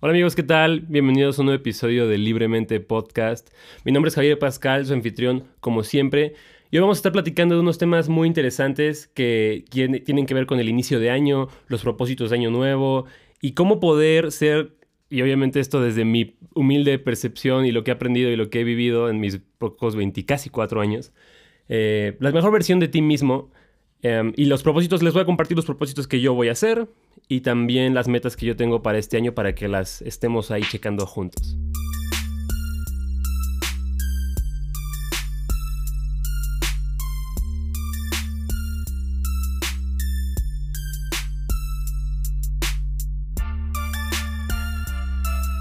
Hola amigos, ¿qué tal? Bienvenidos a un nuevo episodio de Libremente Podcast. Mi nombre es Javier Pascal, su anfitrión, como siempre. Y hoy vamos a estar platicando de unos temas muy interesantes que tienen que ver con el inicio de año, los propósitos de año nuevo y cómo poder ser, y obviamente esto desde mi humilde percepción y lo que he aprendido y lo que he vivido en mis pocos 20, casi cuatro años, eh, la mejor versión de ti mismo. Em, y los propósitos, les voy a compartir los propósitos que yo voy a hacer, y también las metas que yo tengo para este año para que las estemos ahí checando juntos.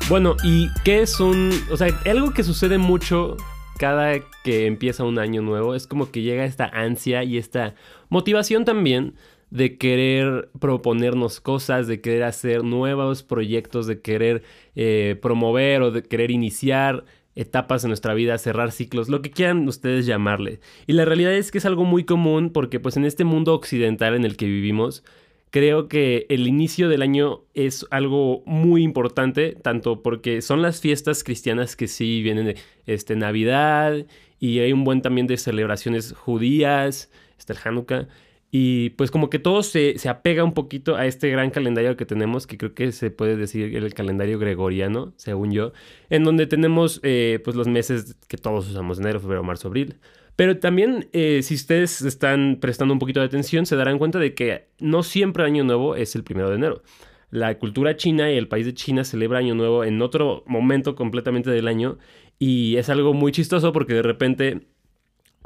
Bueno, ¿y qué es un... O sea, algo que sucede mucho cada que empieza un año nuevo es como que llega esta ansia y esta motivación también de querer proponernos cosas, de querer hacer nuevos proyectos, de querer eh, promover o de querer iniciar etapas en nuestra vida, cerrar ciclos, lo que quieran ustedes llamarle. Y la realidad es que es algo muy común porque pues en este mundo occidental en el que vivimos, creo que el inicio del año es algo muy importante, tanto porque son las fiestas cristianas que sí vienen de este, Navidad y hay un buen también de celebraciones judías, está el Hanukkah. Y pues como que todo se, se, apega un poquito a este gran calendario que tenemos, que creo que se puede decir el calendario gregoriano, según yo, en donde tenemos eh, pues los meses que todos usamos, enero, febrero, marzo, abril. Pero también eh, si ustedes están prestando un poquito de atención, se darán cuenta de que no siempre Año Nuevo es el primero de enero. La cultura china y el país de China celebra Año Nuevo en otro momento completamente del año y es algo muy chistoso porque de repente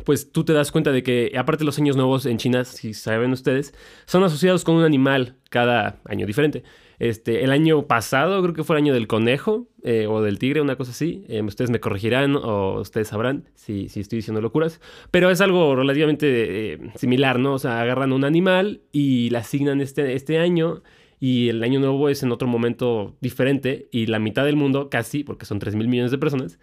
pues tú te das cuenta de que, aparte los años nuevos en China, si saben ustedes, son asociados con un animal cada año diferente. Este, el año pasado creo que fue el año del conejo eh, o del tigre, una cosa así. Em, ustedes me corregirán o ustedes sabrán si, si, estoy diciendo locuras. Pero es algo relativamente eh, similar, ¿no? O sea, agarran un animal y le asignan este, este año y el año nuevo es en otro momento diferente y la mitad del mundo, casi, porque son 3 mil millones de personas,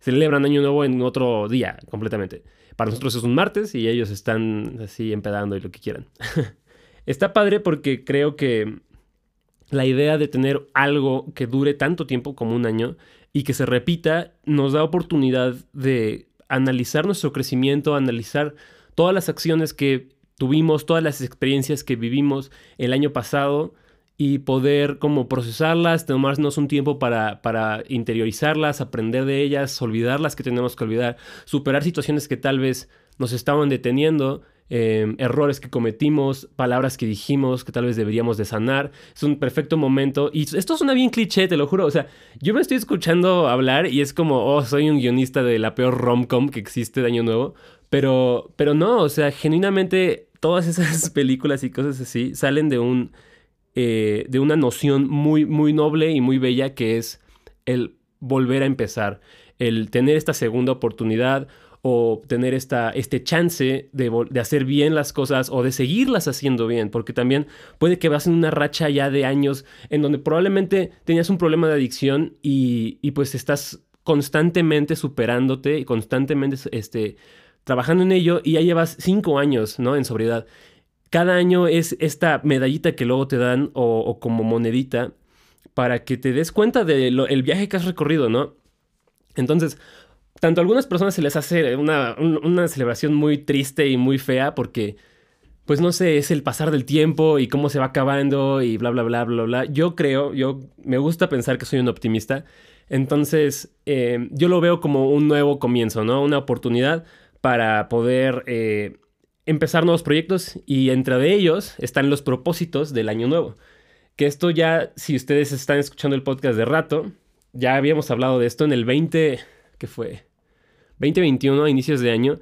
celebran año nuevo en otro día completamente. Para nosotros es un martes y ellos están así empedando y lo que quieran. Está padre porque creo que la idea de tener algo que dure tanto tiempo como un año y que se repita nos da oportunidad de analizar nuestro crecimiento, analizar todas las acciones que tuvimos, todas las experiencias que vivimos el año pasado y poder como procesarlas, tomarnos un tiempo para, para interiorizarlas, aprender de ellas, olvidar las que tenemos que olvidar, superar situaciones que tal vez nos estaban deteniendo, em, errores que cometimos, palabras que dijimos que tal vez deberíamos de sanar. Es un perfecto momento. Y esto suena bien cliché, te lo juro. O sea, yo me estoy escuchando hablar y es como, oh, soy un guionista de la peor rom-com que existe de Año Nuevo. Pero, pero no, o sea, genuinamente todas esas películas y cosas así salen de un eh, de una noción muy, muy noble y muy bella que es el volver a empezar, el tener esta segunda oportunidad o tener esta, este chance de, hacer bien las cosas o de seguirlas haciendo bien, porque también puede que vas en una racha ya de años en donde probablemente tenías un problema de adicción y, y pues estás constantemente superándote y constantemente este, trabajando en ello y ya llevas cinco años ¿no? en sobriedad cada año es esta medallita que luego te dan o, como monedita para que te des cuenta del viaje que has recorrido, ¿no? Entonces, tanto a algunas personas se les hace una, una, celebración muy triste y muy fea porque, pues no sé, es el pasar del tiempo y cómo se va acabando y bla, bla, bla, bla, bla. Yo creo, yo me gusta pensar que soy un optimista. Entonces, eh, yo lo veo como un nuevo comienzo, ¿no? Una oportunidad para poder eh, empezar nuevos proyectos y entre de ellos están los propósitos del año nuevo. Que esto ya, si ustedes están escuchando el podcast de rato, ya habíamos hablado de esto en el 20, ¿qué fue? 2021, a inicios de año,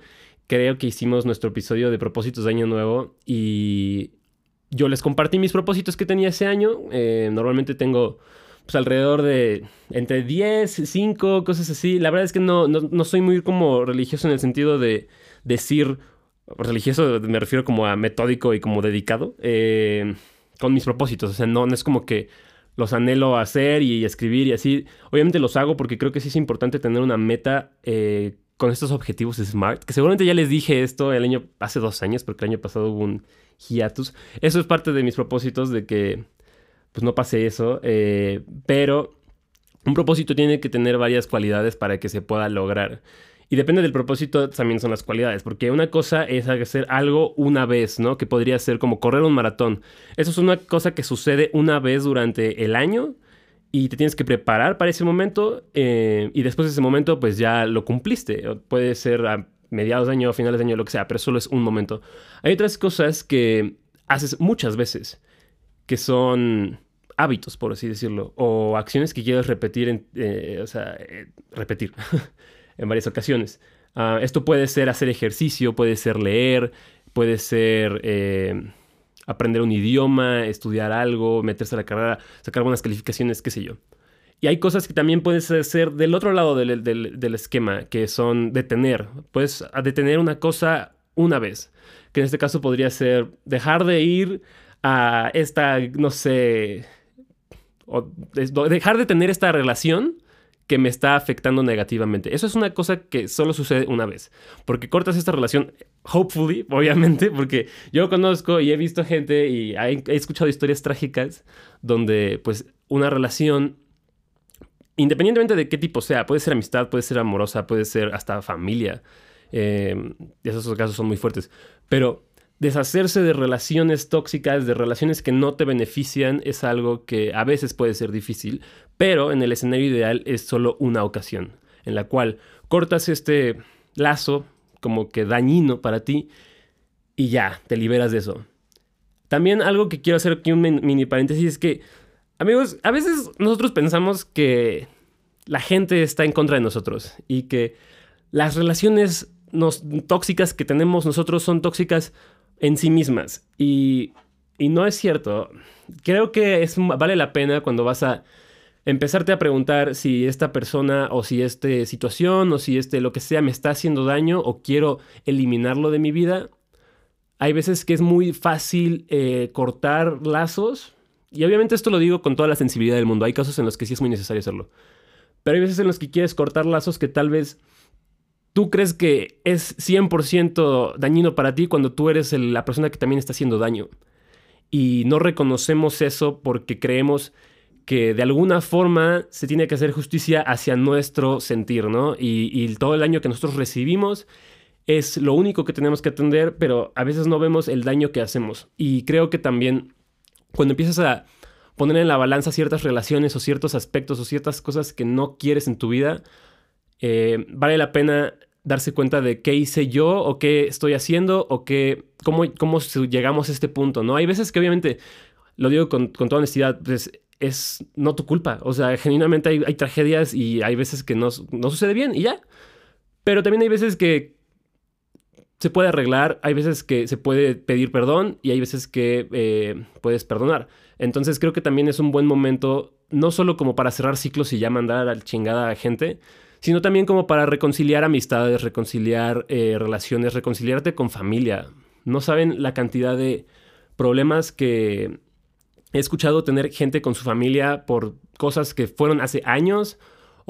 creo que hicimos nuestro episodio de propósitos de año nuevo y yo les compartí mis propósitos que tenía ese año. Eh, normalmente tengo pues alrededor de entre 10, 5, cosas así. La verdad es que no, no, no soy muy como religioso en el sentido de decir religioso me refiero como a metódico y como dedicado, eh, con mis propósitos. O sea, no, es como que los anhelo hacer y escribir y así. Obviamente los hago porque creo que sí es importante tener una meta eh, con estos objetivos SMART, que seguramente ya les dije esto el año, hace dos años, porque el año pasado hubo un hiatus. Eso es parte de mis propósitos de que pues no pase eso, eh, pero Un propósito tiene que tener varias cualidades para que se pueda lograr. Y depende del propósito, también son las cualidades, porque una cosa es hacer algo una vez, ¿no? Que podría ser como correr un maratón. Eso es una cosa que sucede una vez durante el año y te tienes que preparar para ese momento eh, y después de ese momento pues ya lo cumpliste. Puede ser a mediados de año, finales de año, lo que sea, pero solo es un momento. Hay otras cosas que haces muchas veces, que son hábitos, por así decirlo, o acciones que quieres repetir, en, eh, o sea, eh, repetir. en varias ocasiones. Ah, esto puede ser hacer ejercicio, puede ser leer, puede ser eh, aprender un idioma, estudiar algo, meterse a la carrera, sacar buenas calificaciones, qué sé yo. Y hay cosas que también puedes hacer del otro lado del, del, esquema, que son detener. Puedes detener una cosa una vez, que en este caso podría ser dejar de ir a esta, no sé, o dejar de tener esta relación que me está afectando negativamente. Eso es una cosa que solo sucede una vez, porque cortas esta relación, hopefully, obviamente, porque yo conozco y he visto gente y he, escuchado historias trágicas donde pues una relación, independientemente de qué tipo sea, puede ser amistad, puede ser amorosa, puede ser hasta familia, eh, esos casos son muy fuertes, pero deshacerse de relaciones tóxicas, de relaciones que no te benefician, es algo que a veces puede ser difícil, pero en el escenario ideal es solo una ocasión, en la cual cortas este lazo como que dañino para ti y ya, te liberas de eso. También algo que quiero hacer aquí un mini paréntesis es que, amigos, a veces nosotros pensamos que la gente está en contra de nosotros y que las relaciones tóxicas que tenemos nosotros son tóxicas en sí mismas. Y, no es cierto. Creo que es, vale la pena cuando vas a empezarte a preguntar si esta persona o si esta situación o si este lo que sea me está haciendo daño o quiero eliminarlo de mi vida. Hay veces que es muy fácil eh, cortar lazos. Y obviamente esto lo digo con toda la sensibilidad del mundo. Hay casos en los que sí es muy necesario hacerlo. Pero hay veces en los que quieres cortar lazos que tal vez tú crees que es 100% dañino para ti cuando tú eres la persona que también está haciendo daño. Y no reconocemos eso porque creemos que de alguna forma se tiene que hacer justicia hacia nuestro sentir, ¿no? Y, todo el daño que nosotros recibimos es lo único que tenemos que atender, pero a veces no vemos el daño que hacemos. Y creo que también cuando empiezas a poner en la balanza ciertas relaciones o ciertos aspectos o ciertas cosas que no quieres en tu vida, eh, vale la pena darse cuenta de qué hice yo o qué estoy haciendo o qué, cómo, cómo llegamos a este punto, ¿no? Hay veces que obviamente, lo digo con, toda honestidad, pues es no tu culpa. O sea, genuinamente hay, tragedias y hay veces que no, no, sucede bien y ya. Pero también hay veces que se puede arreglar, hay veces que se puede pedir perdón y hay veces que eh, puedes perdonar. Entonces creo que también es un buen momento, no solo como para cerrar ciclos y ya mandar al chingada a gente, sino también como para reconciliar amistades, reconciliar eh, relaciones, reconciliarte con familia. No saben la cantidad de problemas que he escuchado tener gente con su familia por cosas que fueron hace años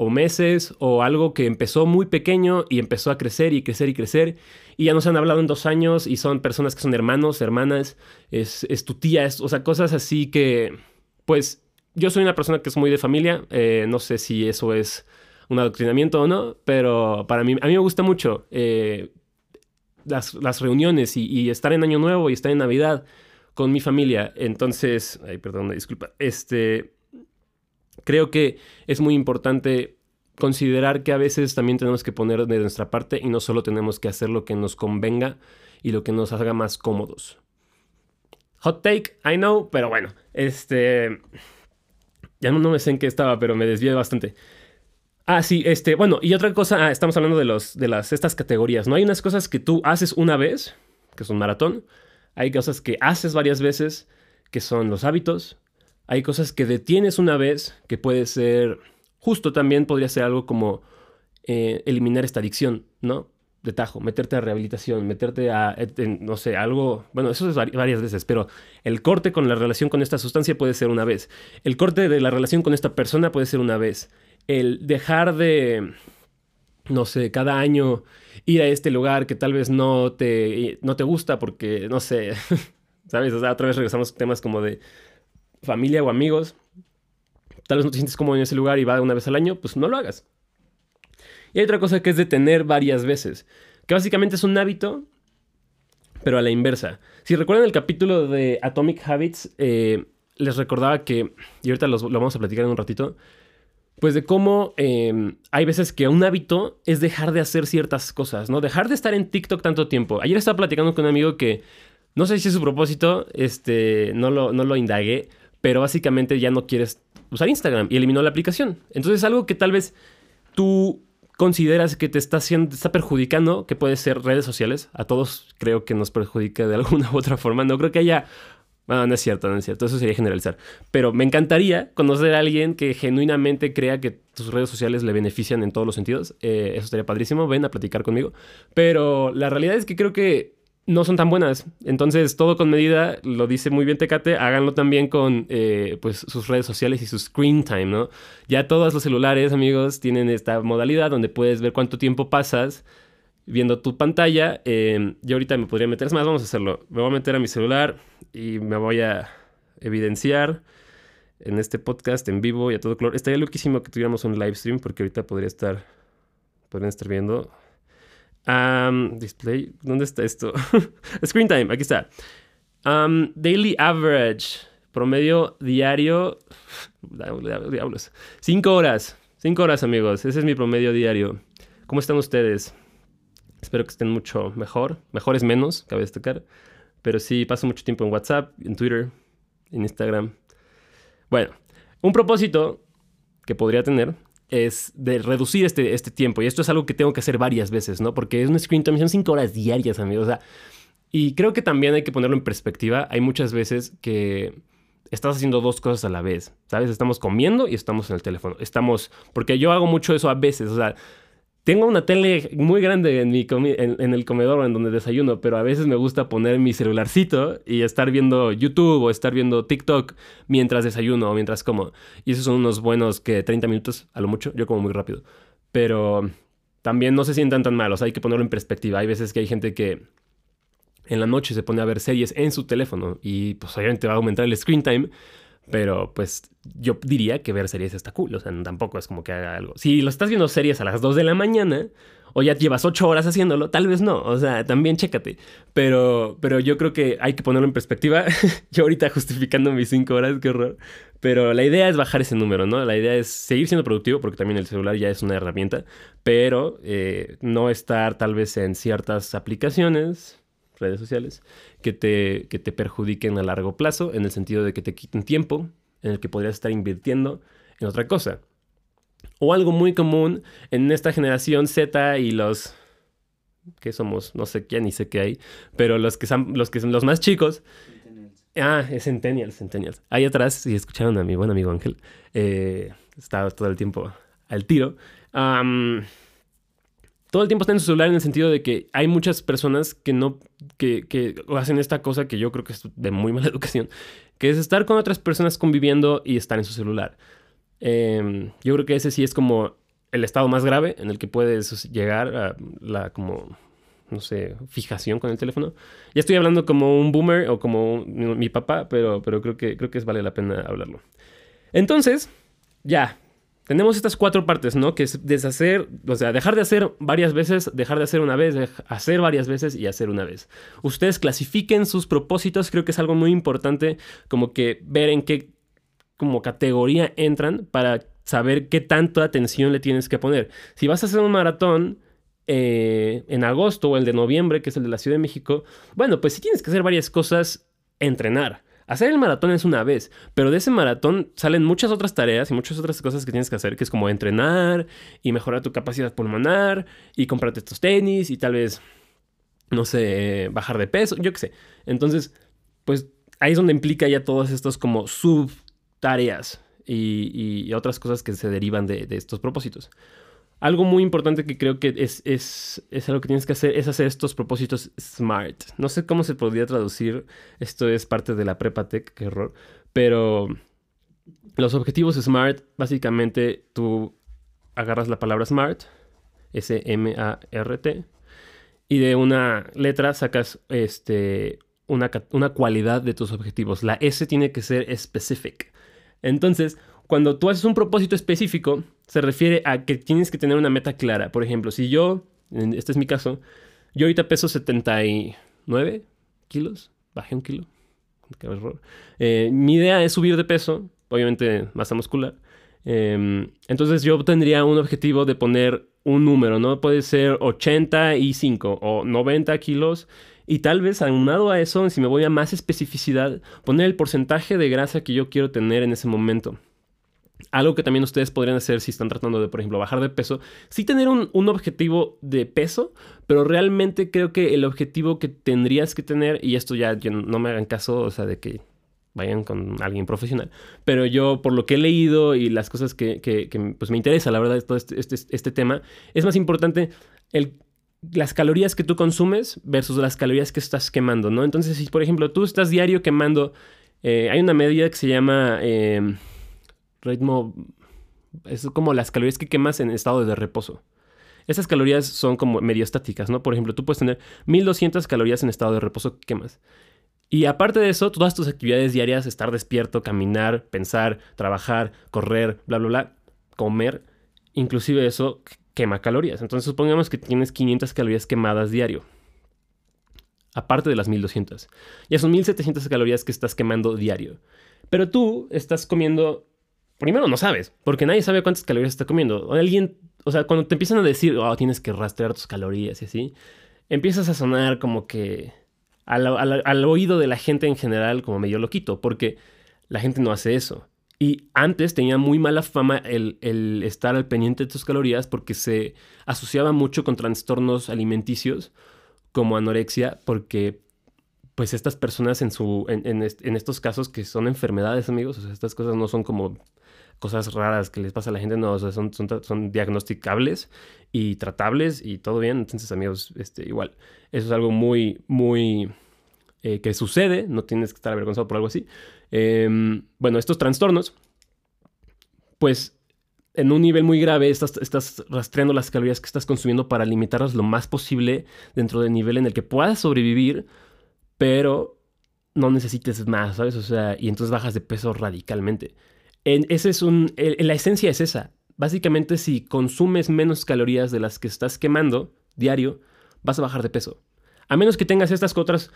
o meses o algo que empezó muy pequeño y empezó a crecer y crecer y crecer y ya no se han hablado en dos años y son personas que son hermanos, hermanas, es, tu tía, o sea, cosas así que, pues, yo soy una persona que es muy de familia, eh, no sé si eso es un adoctrinamiento o no, pero para mí, a mí me gusta mucho eh, las, reuniones y, estar en Año Nuevo y estar en Navidad con mi familia. Entonces, ay, perdón, disculpa, este, creo que es muy importante considerar que a veces también tenemos que poner de nuestra parte y no solo tenemos que hacer lo que nos convenga y lo que nos haga más cómodos. Hot take, I know, pero bueno, este... Ya no, no me sé en qué estaba, pero me desvié bastante. Ah, sí, este, bueno, y otra cosa, ah, estamos hablando de los, de las, estas categorías, ¿no? Hay unas cosas que tú haces una vez, que es un maratón, hay cosas que haces varias veces, que son los hábitos, hay cosas que detienes una vez, que puede ser, justo también podría ser algo como eh, eliminar esta adicción, ¿no? De tajo, meterte a rehabilitación, meterte a, no sé, algo, bueno, eso es varias veces, pero el corte con la relación con esta sustancia puede ser una vez, el corte de la relación con esta persona puede ser una vez, el dejar de, no sé, cada año ir a este lugar que tal vez no te, no te gusta porque, no sé, ¿sabes? O sea, otra vez regresamos a temas como de familia o amigos tal vez no te sientes cómodo en ese lugar y va una vez al año, pues no lo hagas. Y hay otra cosa que es detener varias veces, que básicamente es un hábito, pero a la inversa. Si recuerdan el capítulo de Atomic Habits, eh, les recordaba que, y ahorita lo vamos a platicar en un ratito, pues de cómo em, hay veces que un hábito es dejar de hacer ciertas cosas, ¿no? Dejar de estar en TikTok tanto tiempo. Ayer estaba platicando con un amigo que no sé si es su propósito, este, no lo, no lo indagué, pero básicamente ya no quieres usar Instagram y eliminó la aplicación. Entonces algo que tal vez tú consideras que te está, haciendo, está perjudicando, que puede ser redes sociales, a todos creo que nos perjudica de alguna u otra forma. No creo que haya bueno, no es cierto, no es cierto. Eso sería generalizar. Pero me encantaría conocer a alguien que genuinamente crea que tus redes sociales le benefician en todos los sentidos. Eh, eso estaría padrísimo. Ven a platicar conmigo. Pero la realidad es que creo que no son tan buenas. Entonces, todo con medida, lo dice muy bien Tecate, háganlo también con eh, pues, sus redes sociales y su screen time, ¿no? Ya todos los celulares, amigos, tienen esta modalidad donde puedes ver cuánto tiempo pasas viendo tu pantalla. Eh, yo ahorita me podría meter, es más, vamos a hacerlo. Me voy a meter a mi celular y me voy a evidenciar en este podcast en vivo y a todo color. Estaría loquísimo que tuviéramos un live stream porque ahorita podría estar, podrían estar viendo. Display, ¿dónde está esto? Screen time, aquí está. daily average, promedio diario. Diablos. Cinco horas. Cinco horas, amigos. Ese es mi promedio diario. ¿Cómo están ustedes? Espero que estén mucho mejor. Mejor es menos, cabe destacar. Pero sí, paso mucho tiempo en WhatsApp, en Twitter, en Instagram. Bueno, un propósito que podría tener es de reducir este, este tiempo. Y esto es algo que tengo que hacer varias veces, ¿no? Porque es un screen time, son cinco horas diarias, amigos. O sea, y creo que también hay que ponerlo en perspectiva. Hay muchas veces que estás haciendo dos cosas a la vez, ¿sabes? Estamos comiendo y estamos en el teléfono. Estamos, porque yo hago mucho eso a veces, o sea, tengo una tele muy grande en, mi en, el comedor en donde desayuno, pero a veces me gusta poner mi celularcito y estar viendo YouTube o estar viendo TikTok mientras desayuno o mientras como. Y esos son unos buenos que 30 minutos a lo mucho. Yo como muy rápido. Pero también no se sientan tan malos. Hay que ponerlo en perspectiva. Hay veces que hay gente que en la noche se pone a ver series en su teléfono y pues obviamente va a aumentar el screen time. Pero pues yo diría que ver series está cool. O sea, tampoco es como que haga algo. Si lo estás viendo series a las 2 de la mañana o ya llevas 8 horas haciéndolo, tal vez no. O sea, también chécate. Pero, pero yo creo que hay que ponerlo en perspectiva. yo ahorita justificando mis 5 horas, qué horror. Pero la idea es bajar ese número, ¿no? La idea es seguir siendo productivo porque también el celular ya es una herramienta. Pero eh, no estar tal vez en ciertas aplicaciones, redes sociales que te, que te perjudiquen a largo plazo, en el sentido de que te quiten tiempo en el que podrías estar invirtiendo en otra cosa. O algo muy común en esta generación Z y los que somos, no sé quién ni sé qué hay, pero los que son los que son los más chicos. Ah, es Centennials, Centennials. Ahí atrás, si escucharon a mi buen amigo Ángel, eh, está todo el tiempo al tiro todo el tiempo está en su celular en el sentido de que hay muchas personas que no, que, que, hacen esta cosa que yo creo que es de muy mala educación, que es estar con otras personas conviviendo y estar en su celular. Em, yo creo que ese sí es como el estado más grave en el que puedes llegar a la como, no sé, fijación con el teléfono. Ya estoy hablando como un boomer o como mi papá, pero, pero creo, que, creo que vale la pena hablarlo. Entonces, ya, tenemos estas cuatro partes, ¿no? Que es deshacer, o sea, dejar de hacer varias veces, dejar de hacer una vez, hacer varias veces y hacer una vez. Ustedes clasifiquen sus propósitos, creo que es algo muy importante como que ver en qué como categoría entran para saber qué tanta atención le tienes que poner. Si vas a hacer un maratón, eh, en agosto o el de noviembre, que es el de la Ciudad de México, bueno, pues si tienes que hacer varias cosas, entrenar. Hacer el maratón es una vez, pero de ese maratón salen muchas otras tareas y muchas otras cosas que tienes que hacer, que es como entrenar y mejorar tu capacidad pulmonar y comprarte estos tenis y tal vez, no sé, bajar de peso, yo qué sé. Entonces, pues ahí es donde implica ya todos estos como subtareas y, y otras cosas que se derivan de, de estos propósitos. Algo muy importante que creo que es, es, es, algo que tienes que hacer es hacer estos propósitos SMART. No sé cómo se podría traducir, esto es parte de la prepa tech, qué error, pero los objetivos SMART, básicamente tú agarras la palabra SMART, S-M-A-R-T, y de una letra sacas este, una, una cualidad de tus objetivos. La S tiene que ser specific. Entonces, cuando tú haces un propósito específico, se refiere a que tienes que tener una meta clara. Por ejemplo, si yo, este es mi caso, yo ahorita peso 79 kilos, bajé un kilo. Qué error. Eh, mi idea es subir de peso, obviamente masa muscular. Em, entonces yo tendría un objetivo de poner un número, ¿no? Puede ser 85 o 90 kilos. Y tal vez aunado a eso, si me voy a más especificidad, poner el porcentaje de grasa que yo quiero tener en ese momento. Algo que también ustedes podrían hacer si están tratando de, por ejemplo, bajar de peso, sí tener un, un, objetivo de peso, pero realmente creo que el objetivo que tendrías que tener, y esto ya no me hagan caso, o sea, de que vayan con alguien profesional. Pero yo, por lo que he leído y las cosas que, pues me interesa, la verdad, todo este, este, este, tema, es más importante el, las calorías que tú consumes versus las calorías que estás quemando, ¿no? Entonces, si por ejemplo tú estás diario quemando, eh, hay una medida que se llama em, ritmo, es como las calorías que quemas en estado de reposo. Esas calorías son como medio estáticas, ¿no? Por ejemplo, tú puedes tener 1200 calorías en estado de reposo que quemas. Y aparte de eso, todas tus actividades diarias, estar despierto, caminar, pensar, trabajar, correr, bla, bla, bla, comer, inclusive eso quema calorías. Entonces supongamos que tienes 500 calorías quemadas diario. Aparte de las 1200. Ya son 1700 calorías que estás quemando diario. Pero tú estás comiendo... Primero no sabes, porque nadie sabe cuántas calorías está comiendo. Alguien, o sea, cuando te empiezan a decir, oh, tienes que rastrear tus calorías y así, empiezas a sonar como que al, oído de la gente en general como medio loquito, porque la gente no hace eso. Y antes tenía muy mala fama el, estar al pendiente de tus calorías porque se asociaba mucho con trastornos alimenticios como anorexia, porque pues estas personas en, su, en, estos casos que son enfermedades, amigos, estas cosas no son como cosas raras que les pasa a la gente, no, o sea, son, son, diagnosticables y tratables y todo bien. Entonces, amigos, este, igual, eso es algo muy, muy eh, que sucede, no tienes que estar avergonzado por algo así. Em, bueno, estos trastornos, pues en un nivel muy grave estás, estás, rastreando las calorías que estás consumiendo para limitarlas lo más posible dentro del nivel en el que puedas sobrevivir, pero no necesites más, ¿sabes? O sea, y entonces bajas de peso radicalmente. En, es un, la esencia es esa. Básicamente, si consumes menos calorías de las que estás quemando diario, vas a bajar de peso. A menos que tengas estas otras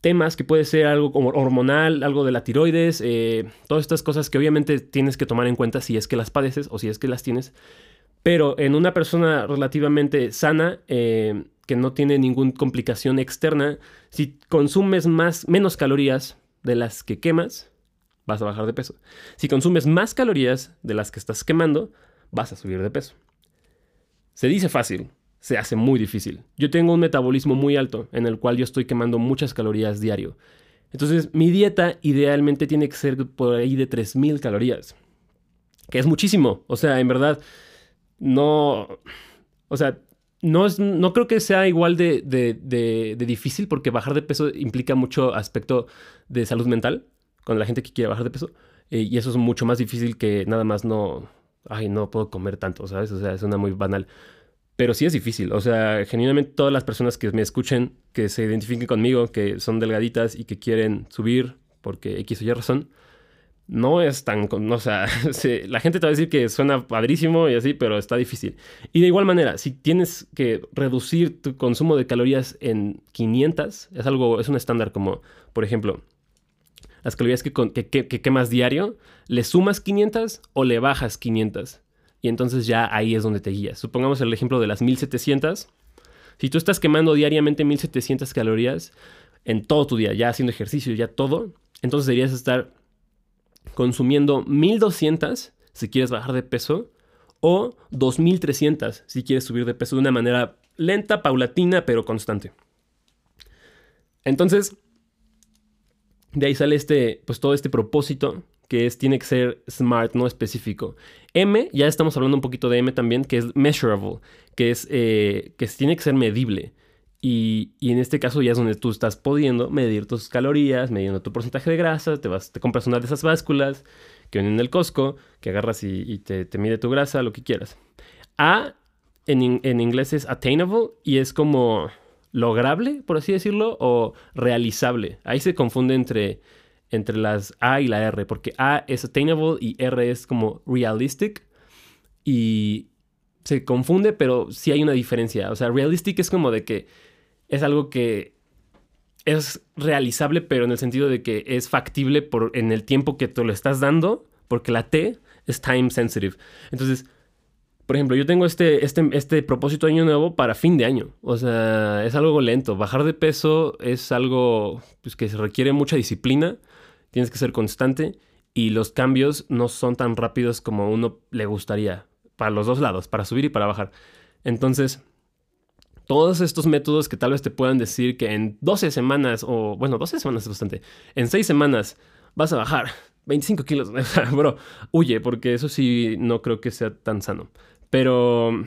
temas que puede ser algo como hormonal, algo de la tiroides, eh, todas estas cosas que obviamente tienes que tomar en cuenta si es que las padeces o si es que las tienes. Pero en una persona relativamente sana, eh, que no tiene ninguna complicación externa, si consumes más, menos calorías de las que quemas, vas a bajar de peso. Si consumes más calorías de las que estás quemando, vas a subir de peso. Se dice fácil, se hace muy difícil. Yo tengo un metabolismo muy alto en el cual yo estoy quemando muchas calorías diario. Entonces, mi dieta idealmente tiene que ser por ahí de 3000 calorías, que es muchísimo. O sea, en verdad, no. O sea, no, es, no creo que sea igual de, de, difícil porque bajar de peso implica mucho aspecto de salud mental con la gente que quiere bajar de peso. Eh, y eso es mucho más difícil que nada más no. Ay, no puedo comer tanto, ¿sabes? O sea, es una muy banal. Pero sí es difícil. O sea, genuinamente todas las personas que me escuchen, que se identifiquen conmigo, que son delgaditas y que quieren subir porque X o Y razón, no es tan... O sea, la gente te va a decir que suena padrísimo y así, pero está difícil. Y de igual manera, si tienes que reducir tu consumo de calorías en 500, es algo, es un estándar como, por ejemplo, las calorías que, que, que quemas diario, ¿le sumas 500 o le bajas 500? y entonces ya ahí es donde te guías. Supongamos el ejemplo de las 1700. Si tú estás quemando diariamente 1700 calorías en todo tu día, ya haciendo ejercicio, ya todo, entonces deberías estar consumiendo 1200 si quieres bajar de peso o 2300 si quieres subir de peso de una manera lenta, paulatina, pero constante. Entonces, de ahí sale este, pues todo este propósito que es, tiene que ser smart, no específico. M, ya estamos hablando un poquito de M también, que es measurable, que es eh, que tiene que ser medible. Y, en este caso ya es donde tú estás pudiendo medir tus calorías, midiendo tu porcentaje de grasa, te, vas, te compras una de esas básculas que vienen en el Costco, que agarras y, te, mide tu grasa, lo que quieras. A en, en inglés es attainable y es como lograble, por así decirlo, o realizable. Ahí se confunde entre entre las A y la R, porque A es attainable y R es como realistic. Y se confunde, pero sí hay una diferencia. O sea, realistic es como de que es algo que es realizable, pero en el sentido de que es factible por, en el tiempo que te lo estás dando, porque la T es time sensitive. Entonces, por ejemplo, yo tengo este, este, este propósito de año nuevo para fin de año. O sea, es algo lento. Bajar de peso es algo pues, que requiere mucha disciplina. Tienes que ser constante. Y los cambios no son tan rápidos como uno le gustaría. Para los dos lados, para subir y para bajar. Entonces, todos estos métodos que tal vez te puedan decir que en 12 semanas, o bueno, 12 semanas es bastante, en 6 semanas vas a bajar 25 kilos. Bro, huye, porque eso sí no creo que sea tan sano. Pero...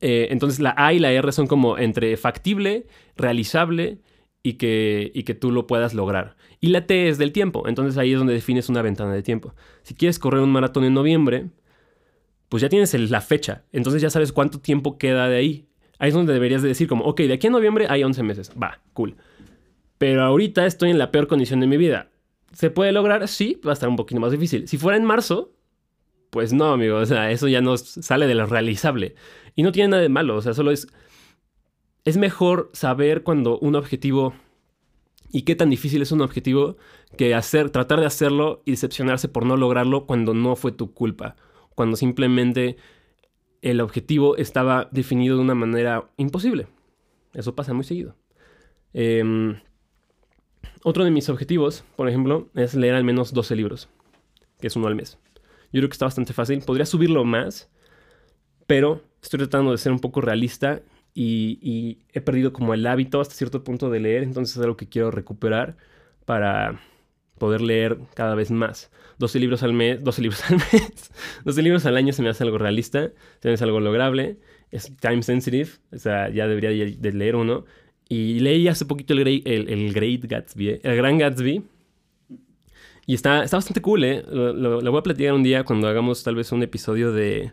Eh, entonces la A y la R son como entre factible, realizable y que, y que tú lo puedas lograr. Y la T es del tiempo. Entonces ahí es donde defines una ventana de tiempo. Si quieres correr un maratón en noviembre, pues ya tienes la fecha. Entonces ya sabes cuánto tiempo queda de ahí. Ahí es donde deberías de decir como, ok, de aquí a noviembre hay 11 meses. Va, cool. Pero ahorita estoy en la peor condición de mi vida. ¿Se puede lograr? Sí, va a estar un poquito más difícil. Si fuera en marzo, pues no, amigo, o sea, eso ya no sale de lo realizable. Y no tiene nada de malo, o sea, solo es... Es mejor saber cuando un objetivo y qué tan difícil es un objetivo que hacer, tratar de hacerlo y decepcionarse por no lograrlo cuando no fue tu culpa. Cuando simplemente el objetivo estaba definido de una manera imposible. Eso pasa muy seguido. Em, otro de mis objetivos, por ejemplo, es leer al menos 12 libros, que es uno al mes. Yo creo que está bastante fácil. Podría subirlo más, pero estoy tratando de ser un poco realista y, he perdido como el hábito hasta cierto punto de leer, entonces es algo que quiero recuperar para poder leer cada vez más. 12 libros al mes, 12 libros al mes, 12 libros al año se me hace algo realista, se me hace algo lograble, es time sensitive, o sea, ya debería de leer uno. Y leí hace poquito el, el Great Gatsby, el Gran Gatsby, y está, está bastante cool, ¿eh? Lo, voy a platicar un día cuando hagamos tal vez un episodio de,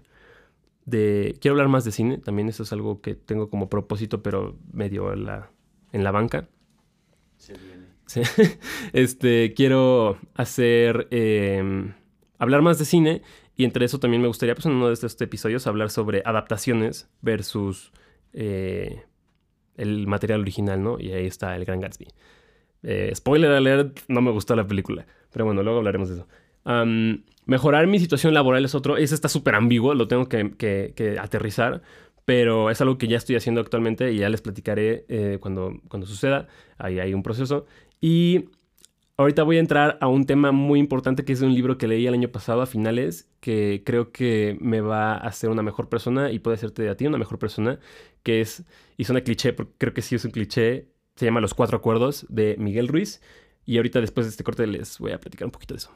de... Quiero hablar más de cine, también eso es algo que tengo como propósito, pero medio en la, en la banca. Se viene. Sí. Este, quiero hacer... Em, hablar más de cine y entre eso también me gustaría, pues en uno de estos episodios, hablar sobre adaptaciones versus eh, el material original, ¿no? Y ahí está el Gran Gatsby. Eh, spoiler alert, no me gustó la película. Pero bueno, luego hablaremos de eso. mejorar mi situación laboral es otro. Ese está súper ambiguo, lo tengo que, aterrizar. Pero es algo que ya estoy haciendo actualmente y ya les platicaré eh, cuando, cuando suceda. Ahí hay un proceso. Y ahorita voy a entrar a un tema muy importante que es de un libro que leí el año pasado a finales, que creo que me va a hacer una mejor persona y puede hacerte a ti una mejor persona, que es, y suena cliché, porque creo que sí es un cliché, se llama Los Cuatro Acuerdos de Miguel Ruiz. Y ahorita después de este corte les voy a platicar un poquito de eso.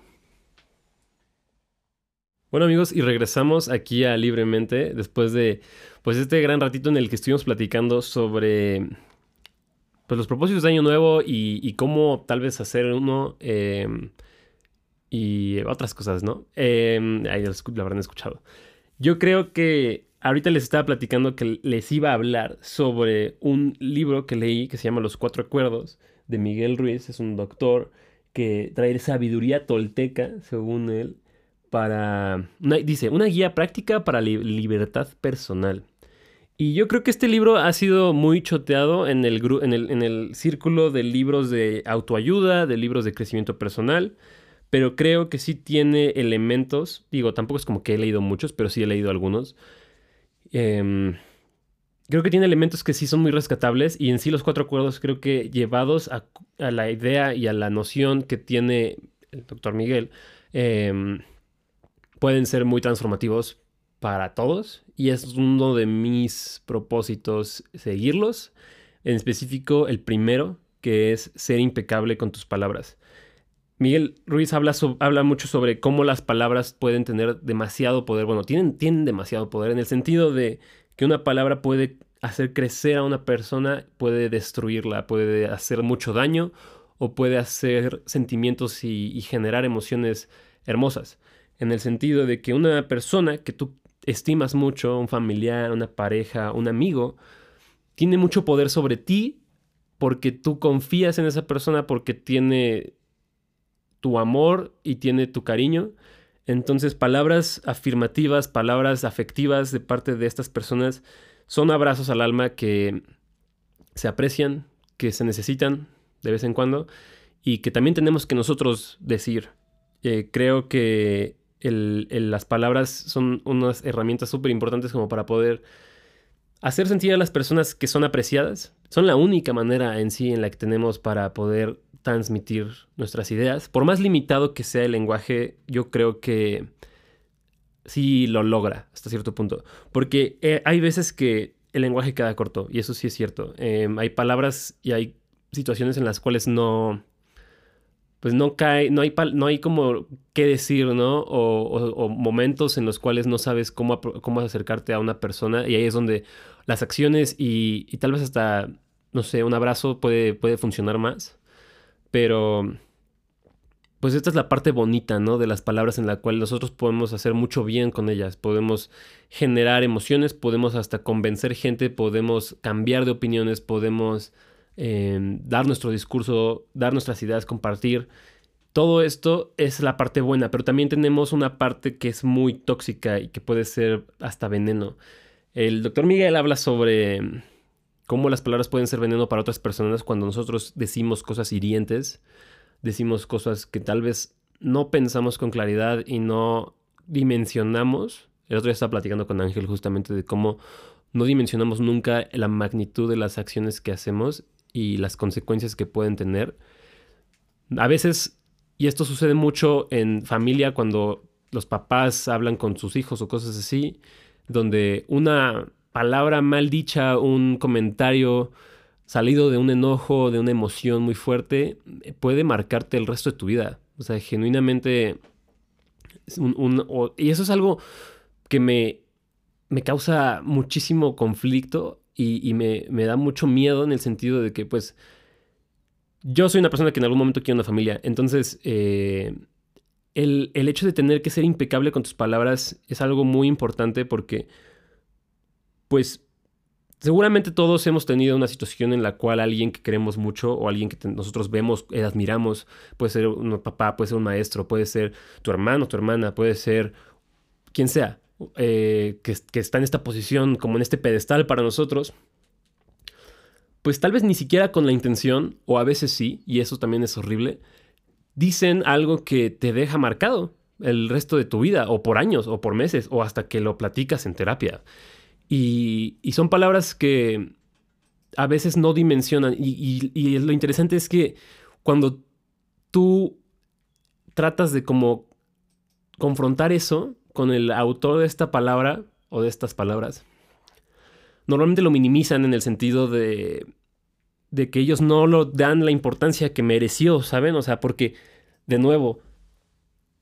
Bueno amigos, y regresamos aquí a Libremente después de pues este gran ratito en el que estuvimos platicando sobre pues, los propósitos de Año Nuevo y, cómo tal vez hacer uno em, y otras cosas, ¿no? Eh, ahí lo habrán escuchado. Yo creo que ahorita les estaba platicando que les iba a hablar sobre un libro que leí que se llama Los Cuatro Acuerdos de Miguel Ruiz, es un doctor que trae sabiduría tolteca, según él, para... dice, una guía práctica para libertad personal. Y yo creo que este libro ha sido muy choteado en el, en el, en el círculo de libros de autoayuda, de libros de crecimiento personal, pero creo que sí tiene elementos, digo, tampoco es como que he leído muchos, pero sí he leído algunos. Eh, creo que tiene elementos que sí son muy rescatables y en sí los cuatro acuerdos creo que llevados a, la idea y a la noción que tiene el doctor Miguel em, pueden ser muy transformativos para todos y es uno de mis propósitos seguirlos. En específico el primero que es ser impecable con tus palabras. Miguel Ruiz habla, habla, mucho sobre cómo las palabras pueden tener demasiado poder. Bueno, tienen, tienen demasiado poder en el sentido de que una palabra puede hacer crecer a una persona, puede destruirla, puede hacer mucho daño o puede hacer sentimientos y, generar emociones hermosas. En el sentido de que una persona que tú estimas mucho, un familiar, una pareja, un amigo, tiene mucho poder sobre ti porque tú confías en esa persona, porque tiene tu amor y tiene tu cariño. Entonces, palabras afirmativas, palabras afectivas de parte de estas personas son abrazos al alma que se aprecian, que se necesitan de vez en cuando y que también tenemos que nosotros decir. Eh, creo que las palabras son unas herramientas súper importantes como para poder hacer sentir a las personas que son apreciadas. Son la única manera en sí en la que tenemos para poder transmitir nuestras ideas. Por más limitado que sea el lenguaje, yo creo que sí lo logra hasta cierto punto. Porque eh, hay veces que el lenguaje queda corto, y eso sí es cierto. Em, hay palabras y hay situaciones en las cuales no, pues no cae, no hay, no hay como qué decir, ¿no? O, momentos en los cuales no sabes cómo, cómo acercarte a una persona y ahí es donde las acciones y, y, tal vez hasta, no sé, un abrazo puede, puede funcionar más. Pero, pues esta es la parte bonita, ¿no? De las palabras en la cual nosotros podemos hacer mucho bien con ellas. Podemos generar emociones, podemos hasta convencer gente, podemos cambiar de opiniones, podemos Em, dar nuestro discurso, dar nuestras ideas, compartir. Todo esto es la parte buena, pero también tenemos una parte que es muy tóxica y que puede ser hasta veneno. El doctor Miguel habla sobre cómo las palabras pueden ser veneno para otras personas cuando nosotros decimos cosas hirientes, decimos cosas que tal vez no pensamos con claridad y no dimensionamos. El otro día estaba platicando con Ángel justamente de cómo no dimensionamos nunca la magnitud de las acciones que hacemos y las consecuencias que pueden tener. A veces, y esto sucede mucho en familia cuando los papás hablan con sus hijos o cosas así, donde una palabra mal dicha, un comentario salido de un enojo, de una emoción muy fuerte, puede marcarte el resto de tu vida. O sea, genuinamente... y eso es algo que me, me causa muchísimo conflicto y, me, da mucho miedo en el sentido de que, pues, yo soy una persona que en algún momento quiere una familia. Entonces, eh, el, hecho de tener que ser impecable con tus palabras es algo muy importante porque, pues, seguramente todos hemos tenido una situación en la cual alguien que queremos mucho o alguien que nosotros vemos, eh, admiramos, puede ser un papá, puede ser un maestro, puede ser tu hermano, tu hermana, puede ser quien sea. Eh, que, está en esta posición, como en este pedestal para nosotros, pues tal vez ni siquiera con la intención, o a veces sí, y eso también es horrible, dicen algo que te deja marcado el resto de tu vida, o por años, o por meses, o hasta que lo platicas en terapia. Y, son palabras que a veces no dimensionan. Y, y, lo interesante es que cuando tú tratas de como confrontar eso, con el autor de esta palabra o de estas palabras, normalmente lo minimizan en el sentido de, de que ellos no lo dan la importancia que mereció, ¿saben? O sea, porque, de nuevo,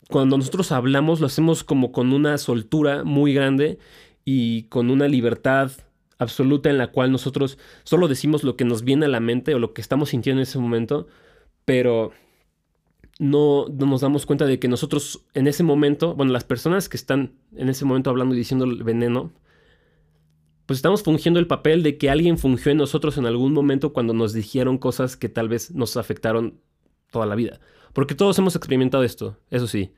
cuando nosotros hablamos lo hacemos como con una soltura muy grande y con una libertad absoluta en la cual nosotros solo decimos lo que nos viene a la mente o lo que estamos sintiendo en ese momento, pero no, nos damos cuenta de que nosotros en ese momento, bueno, las personas que están en ese momento hablando y diciendo el veneno, pues estamos fungiendo el papel de que alguien fungió en nosotros en algún momento cuando nos dijeron cosas que tal vez nos afectaron toda la vida. Porque todos hemos experimentado esto, eso sí.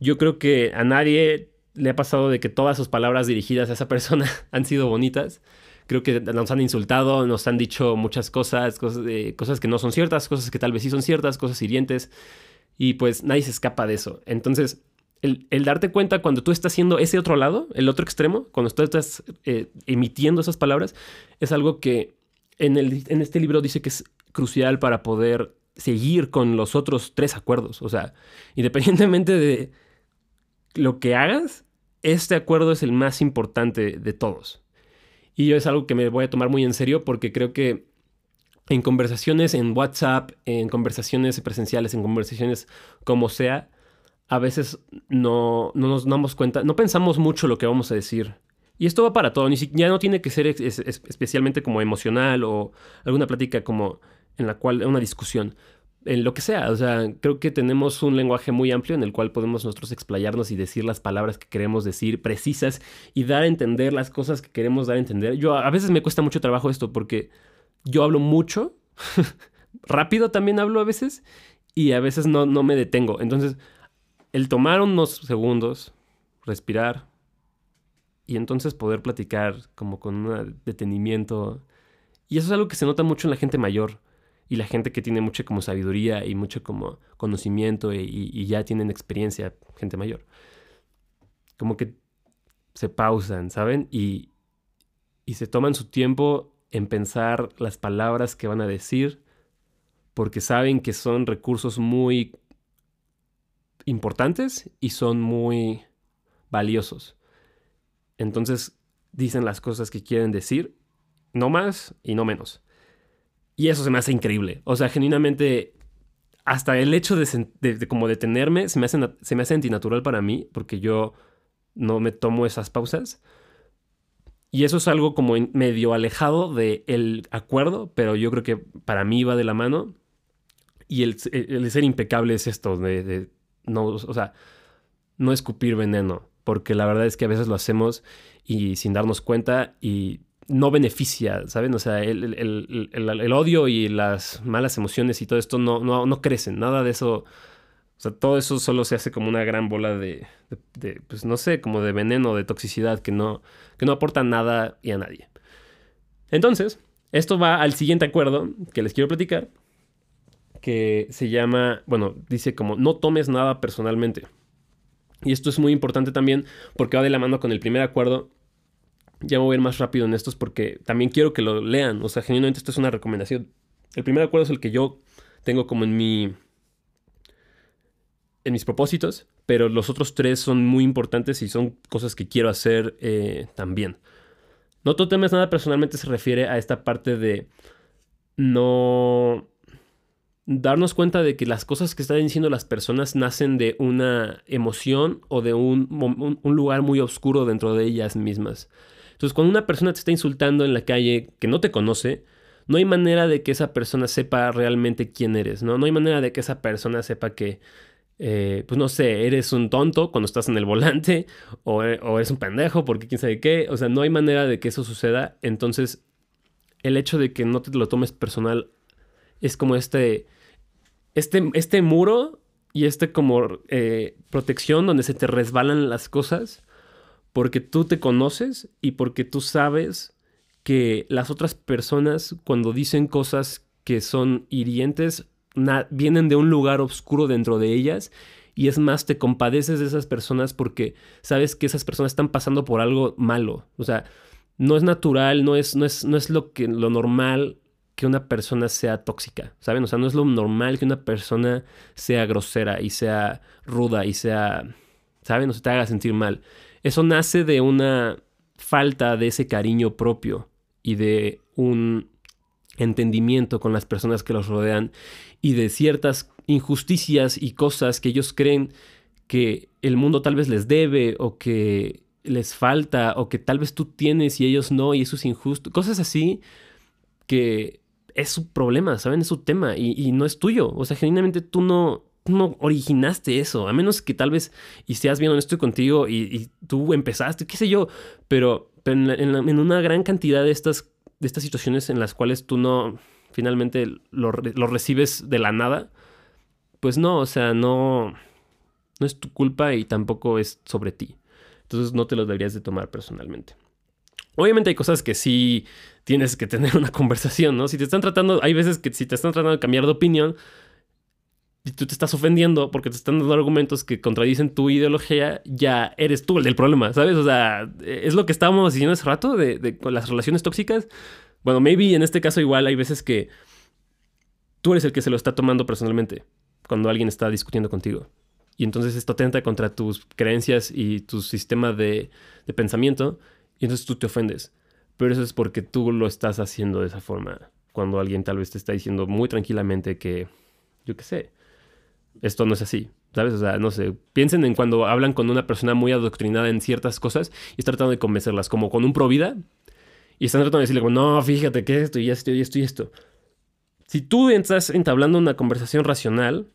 Yo creo que a nadie le ha pasado de que todas sus palabras dirigidas a esa persona han sido bonitas. Creo que nos han insultado, nos han dicho muchas cosas, cosas, que no son ciertas, cosas que tal vez sí son ciertas, cosas hirientes. Y pues nadie se escapa de eso. Entonces, el, darte cuenta cuando tú estás haciendo ese otro lado, el otro extremo, cuando tú estás eh, emitiendo esas palabras, es algo que en, el, en este libro dice que es crucial para poder seguir con los otros tres acuerdos. O sea, independientemente de lo que hagas, este acuerdo es el más importante de todos. Y yo es algo que me voy a tomar muy en serio porque creo que en conversaciones en WhatsApp, en conversaciones presenciales, en conversaciones como sea, a veces no, nos damos cuenta, no pensamos mucho lo que vamos a decir. Y esto va para todo, ni ya no tiene que ser especialmente como emocional o alguna plática como en la cual, una discusión, en lo que sea. O sea, creo que tenemos un lenguaje muy amplio en el cual podemos nosotros explayarnos y decir las palabras que queremos decir precisas y dar a entender las cosas que queremos dar a entender. Yo a veces me cuesta mucho trabajo esto porque yo hablo mucho, rápido también hablo a veces, y a veces no, no me detengo. Entonces, el tomar unos segundos, respirar y entonces poder platicar como con un detenimiento. Y eso es algo que se nota mucho en la gente mayor y la gente que tiene mucha como sabiduría y mucho como conocimiento y, ya tienen experiencia, gente mayor. Como que se pausan, ¿saben? Y, y se toman su tiempo en pensar las palabras que van a decir porque saben que son recursos muy importantes y son muy valiosos. Entonces dicen las cosas que quieren decir, no más y no menos. Y eso se me hace increíble. O sea, genuinamente, hasta el hecho de, como detenerme se me, hace, se me hace antinatural para mí, porque yo no me tomo esas pausas. Y eso es algo como medio alejado del acuerdo, pero yo creo que para mí va de la mano. Y el, el ser impecable es esto, de, no, o sea, no escupir veneno, porque la verdad es que a veces lo hacemos y sin darnos cuenta y no beneficia, ¿saben? O sea, el, odio y las malas emociones y todo esto no, no, crecen, nada de eso. O sea, todo eso solo se hace como una gran bola de, pues no sé, como de veneno, de toxicidad que no, que no aporta nada y a nadie. Entonces, esto va al siguiente acuerdo que les quiero platicar, que se llama, bueno, dice como no tomes nada personalmente. Y esto es muy importante también porque va de la mano con el primer acuerdo ya me voy a ir más rápido en estos porque también quiero que lo lean. O sea, genuinamente esto es una recomendación. El primer acuerdo es el que yo tengo como en mi. en mis propósitos. Pero los otros tres son muy importantes y son cosas que quiero hacer eh, también. No tú temes nada personalmente se refiere a esta parte de no darnos cuenta de que las cosas que están diciendo las personas nacen de una emoción o de un, un lugar muy oscuro dentro de ellas mismas. Entonces, cuando una persona te está insultando en la calle que no te conoce, no hay manera de que esa persona sepa realmente quién eres, ¿no? No hay manera de que esa persona sepa que, eh, pues no sé, eres un tonto cuando estás en el volante o, o, eres un pendejo porque quién sabe qué. O sea, no hay manera de que eso suceda. Entonces, el hecho de que no te lo tomes personal es como este, este, este muro y este como eh, protección donde se te resbalan las cosas porque tú te conoces y porque tú sabes que las otras personas cuando dicen cosas que son hirientes vienen de un lugar oscuro dentro de ellas y es más te compadeces de esas personas porque sabes que esas personas están pasando por algo malo, o sea, no es natural, no es no es no es lo que lo normal que una persona sea tóxica, ¿saben? O sea, no es lo normal que una persona sea grosera y sea ruda y sea, ¿saben? O se te haga sentir mal. Eso nace de una falta de ese cariño propio y de un entendimiento con las personas que los rodean y de ciertas injusticias y cosas que ellos creen que el mundo tal vez les debe o que les falta o que tal vez tú tienes y ellos no y eso es injusto. Cosas así que es su problema, ¿saben? Es su tema y, y no es tuyo. O sea, genuinamente tú no, no originaste eso, a menos que tal vez, y seas bien honesto contigo y, tú empezaste, qué sé yo, pero, en, una gran cantidad de estas, de estas situaciones en las cuales tú no finalmente lo, recibes de la nada, pues no, o sea, no, no es tu culpa y tampoco es sobre ti. Entonces no te lo deberías de tomar personalmente. Obviamente hay cosas que sí tienes que tener una conversación, ¿no? Si te están tratando, hay veces que si te están tratando de cambiar de opinión, y tú te estás ofendiendo porque te están dando argumentos que contradicen tu ideología, ya eres tú el del problema, ¿sabes? O sea, es lo que estábamos diciendo hace rato de, con las relaciones tóxicas. Bueno, maybe en este caso igual hay veces que tú eres el que se lo está tomando personalmente cuando alguien está discutiendo contigo. Y entonces esto atenta contra tus creencias y tu sistema de, de pensamiento y entonces tú te ofendes. Pero eso es porque tú lo estás haciendo de esa forma. Cuando alguien tal vez te está diciendo muy tranquilamente que, yo qué sé, esto no es así. ¿Sabes? O sea, no sé. Piensen en cuando hablan con una persona muy adoctrinada en ciertas cosas y están tratando de convencerlas, como con un pro vida. Y están tratando de decirle, como, no, fíjate que esto y esto y esto y esto. Si tú estás entablando una conversación racional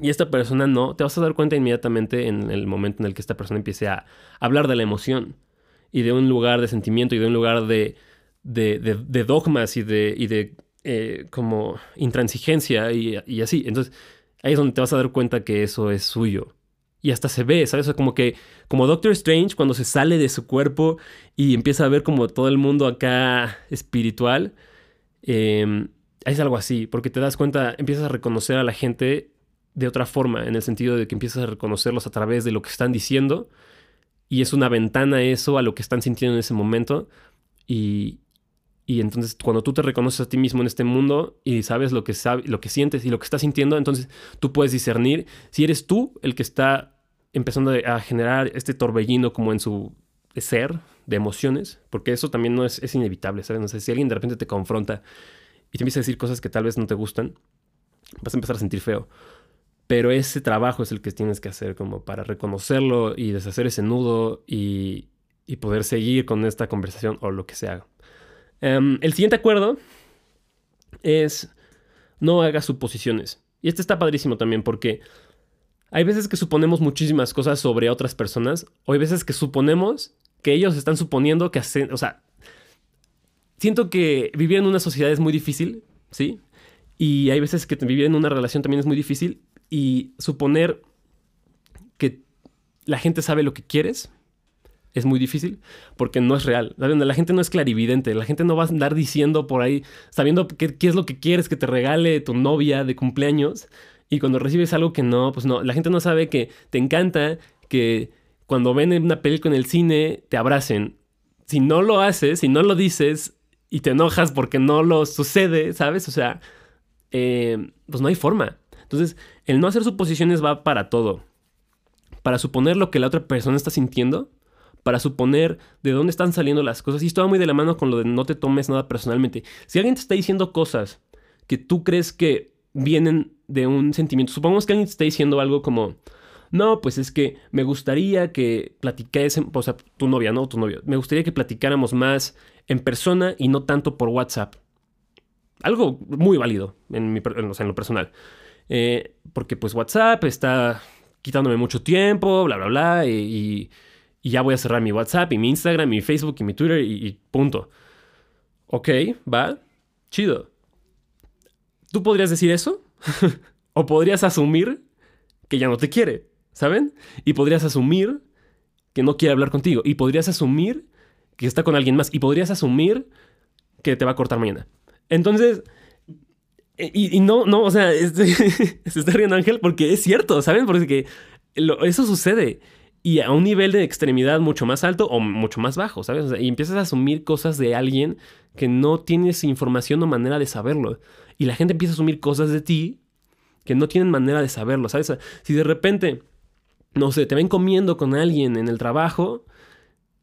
y esta persona no, te vas a dar cuenta inmediatamente en el momento en el que esta persona empiece a hablar de la emoción y de un lugar de sentimiento y de un lugar de, de, dogmas y de, y de eh, como intransigencia y, y así. Entonces ahí es donde te vas a dar cuenta que eso es suyo. Y hasta se ve, ¿sabes? como que, como Doctor Strange, cuando se sale de su cuerpo y empieza a ver como todo el mundo acá espiritual, eh, es algo así, porque te das cuenta, empiezas a reconocer a la gente de otra forma, en el sentido de que empiezas a reconocerlos a través de lo que están diciendo, y es una ventana eso a lo que están sintiendo en ese momento, y, y entonces cuando tú te reconoces a ti mismo en este mundo y sabes lo que, sabe, lo que sientes y lo que estás sintiendo, entonces tú puedes discernir si eres tú el que está empezando a generar este torbellino como en su ser de emociones, porque eso también no es, es inevitable, ¿sabes? No sé, si alguien de repente te confronta y te empieza a decir cosas que tal vez no te gustan, vas a empezar a sentir feo. Pero ese trabajo es el que tienes que hacer como para reconocerlo y deshacer ese nudo y, y poder seguir con esta conversación o lo que sea. Um, el siguiente acuerdo es no hagas suposiciones. Y este está padrísimo también porque hay veces que suponemos muchísimas cosas sobre otras personas o hay veces que suponemos que ellos están suponiendo que hacen, o sea, siento que vivir en una sociedad es muy difícil, ¿sí? Y hay veces que vivir en una relación también es muy difícil y suponer que la gente sabe lo que quieres es muy difícil porque no es real. La gente no es clarividente, la gente no va a andar diciendo por ahí, sabiendo qué, es lo que quieres que te regale tu novia de cumpleaños y cuando recibes algo que no, pues no, la gente no sabe que te encanta que cuando ven una película en el cine te abracen. Si no lo haces, si no lo dices, y te enojas porque no lo sucede, ¿sabes? O sea, eh, pues no hay forma. Entonces, el no hacer suposiciones va para todo. Para suponer lo que la otra persona está sintiendo, para suponer de dónde están saliendo las cosas. Y esto va muy de la mano con lo de no te tomes nada personalmente. Si alguien te está diciendo cosas que tú crees que vienen de un sentimiento, supongamos que alguien te está diciendo algo como, no, pues es que me gustaría que platiques, o sea, tu novia, ¿no? Tu novio. Me gustaría que platicáramos más en persona y no tanto por WhatsApp. Algo muy válido en, mi, en lo personal. Eh, porque pues WhatsApp está quitándome mucho tiempo, bla, bla, bla, y, ya voy a cerrar mi WhatsApp y mi Instagram, mi Facebook y mi Twitter y, y punto. Ok, va, chido. ¿Tú podrías decir eso? ¿O podrías asumir que ya no te quiere? ¿saben? Y podrías asumir que no quiere hablar contigo. Y podrías asumir que está con alguien más. Y podrías asumir que te va a cortar mañana. Entonces, e, y, no, no, o sea, se está riendo Ángel porque es cierto, ¿saben? Porque eso sucede. Y a un nivel de extremidad mucho más alto o mucho más bajo, ¿sabes? y empiezas a asumir cosas de alguien que no tienes información o manera de saberlo. Y la gente empieza a asumir cosas de ti que no tienen manera de saberlo, ¿sabes? Si de repente no sé, te ven comiendo con alguien en el trabajo,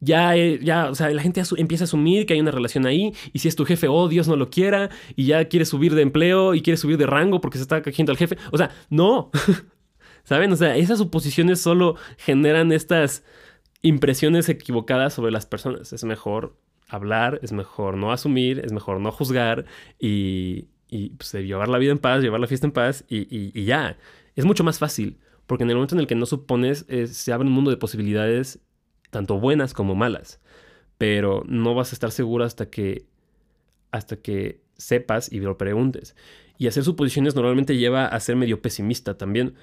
ya, eh, ya, o sea, la gente empieza a asumir que hay una relación ahí, y si es tu jefe, oh, Dios no lo quiera, y ya quiere subir de empleo y quiere subir de rango porque se está cogiendo al jefe. O sea, no. ¿Saben? O sea, esas suposiciones solo generan estas impresiones equivocadas sobre las personas. Es mejor hablar, es mejor no asumir, es mejor no juzgar y, y pues, llevar la vida en paz, llevar la fiesta en paz y, y ya. Es mucho más fácil. Porque en el momento en el que no supones, se abre un mundo de posibilidades, tanto buenas como malas. Pero no vas a estar seguro hasta que, hasta que sepas y lo preguntes. Y hacer suposiciones normalmente lleva a ser medio pesimista también,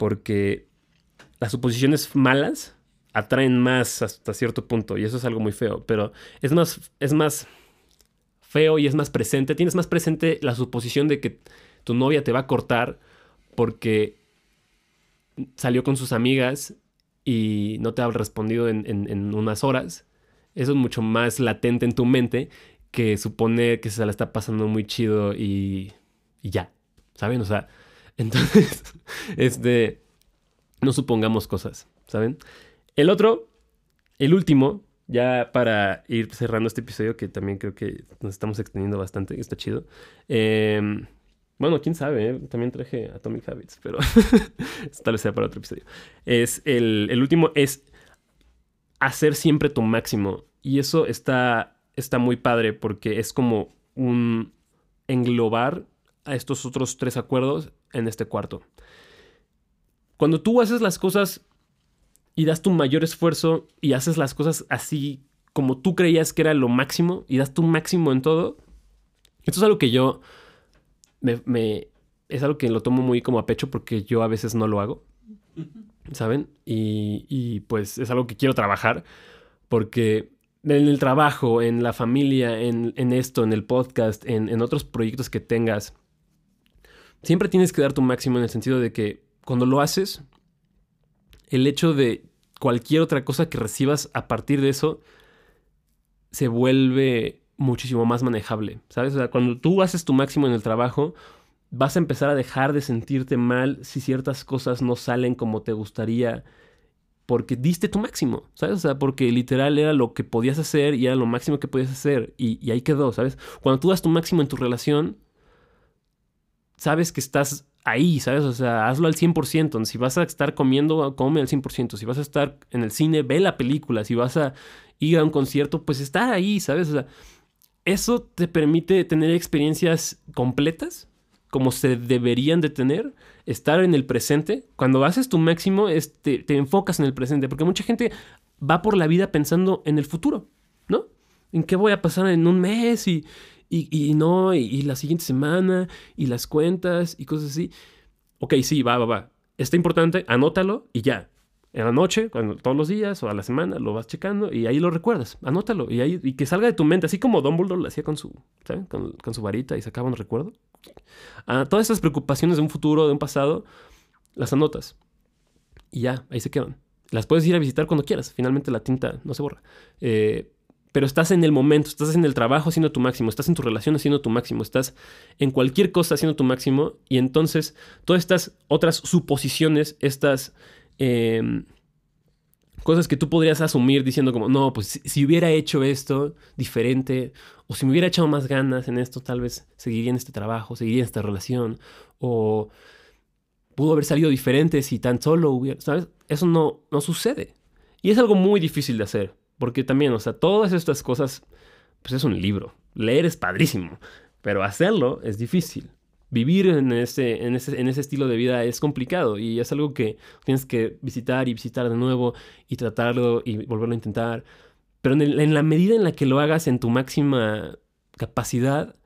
porque las suposiciones malas atraen más hasta cierto punto, y eso es algo muy feo, pero es más, es más feo y es más presente. Tienes más presente la suposición de que tu novia te va a cortar porque salió con sus amigas y no te ha respondido en, unas horas, eso es mucho más latente en tu mente que suponer que se la está pasando muy chido y, y ya, ¿saben? O sea, entonces, este, no supongamos cosas, ¿saben? El otro, el último, ya para ir cerrando este episodio, que también creo que nos estamos extendiendo bastante, está chido. Eh, bueno, quién sabe, ¿eh? también traje Atomic Habits, pero tal vez sea para otro episodio. Es el, el, último es hacer siempre tu máximo. Y eso está, está muy padre porque es como un englobar a estos otros tres acuerdos en este cuarto. Cuando tú haces las cosas y das tu mayor esfuerzo y haces las cosas así como tú creías que era lo máximo y das tu máximo en todo, esto es algo que yo me, es algo que lo tomo muy como a pecho porque yo a veces no lo hago, ¿saben? Y, y pues es algo que quiero trabajar porque en el trabajo, en la familia, en, en esto, en el podcast, en, en, otros proyectos que tengas, siempre tienes que dar tu máximo en el sentido de que cuando lo haces, el hecho de cualquier otra cosa que recibas a partir de eso se vuelve muchísimo más manejable, ¿sabes? O sea, cuando tú haces tu máximo en el trabajo, vas a empezar a dejar de sentirte mal si ciertas cosas no salen como te gustaría porque diste tu máximo, ¿sabes? O sea, porque literal era lo que podías hacer y era lo máximo que podías hacer y, y ahí quedó, ¿sabes? Cuando tú das tu máximo en tu relación, sabes que estás ahí, ¿sabes? O sea, hazlo al 100%. Si vas a estar comiendo, come al 100%. Si vas a estar en el cine, ve la película. Si vas a ir a un concierto, pues está ahí, ¿sabes? O sea, eso te permite tener experiencias completas como se deberían de tener, estar en el presente. Cuando haces tu máximo, te, te enfocas en el presente, porque mucha gente va por la vida pensando en el futuro, ¿no? ¿En qué voy a pasar en un mes? Y, y, no, y, la siguiente semana, y las cuentas, y cosas así. Ok, sí, va, va, va. Está importante, anótalo y ya en la noche, cuando, todos los días o a la semana, lo vas checando y ahí lo recuerdas, anótalo y, ahí, y que salga de tu mente, así como Dumbledore lo hacía con su, Con, su varita y sacaba un recuerdo. Ah, todas esas preocupaciones de un futuro, de un pasado, las anotas y ya, ahí se quedan. Las puedes ir a visitar cuando quieras, finalmente la tinta no se borra. Eh, pero estás en el momento, estás en el trabajo haciendo tu máximo, estás en tu relación haciendo tu máximo, estás en cualquier cosa haciendo tu máximo y entonces todas estas otras suposiciones, estas Em, cosas que tú podrías asumir diciendo como, no, pues si, hubiera hecho esto diferente, o si me hubiera echado más ganas en esto, tal vez seguiría en este trabajo, seguiría en esta relación, o pudo haber salido diferente si tan solo hubiera, ¿sabes? Eso no, no sucede. Y es algo muy difícil de hacer, porque también, o sea, todas estas cosas, pues es un libro. Leer es padrísimo, pero hacerlo es difícil vivir en ese, en, ese, en ese estilo de vida es complicado y es algo que tienes que visitar y visitar de nuevo y tratarlo y volverlo a intentar. Pero en, la medida en la que lo hagas en tu máxima capacidad,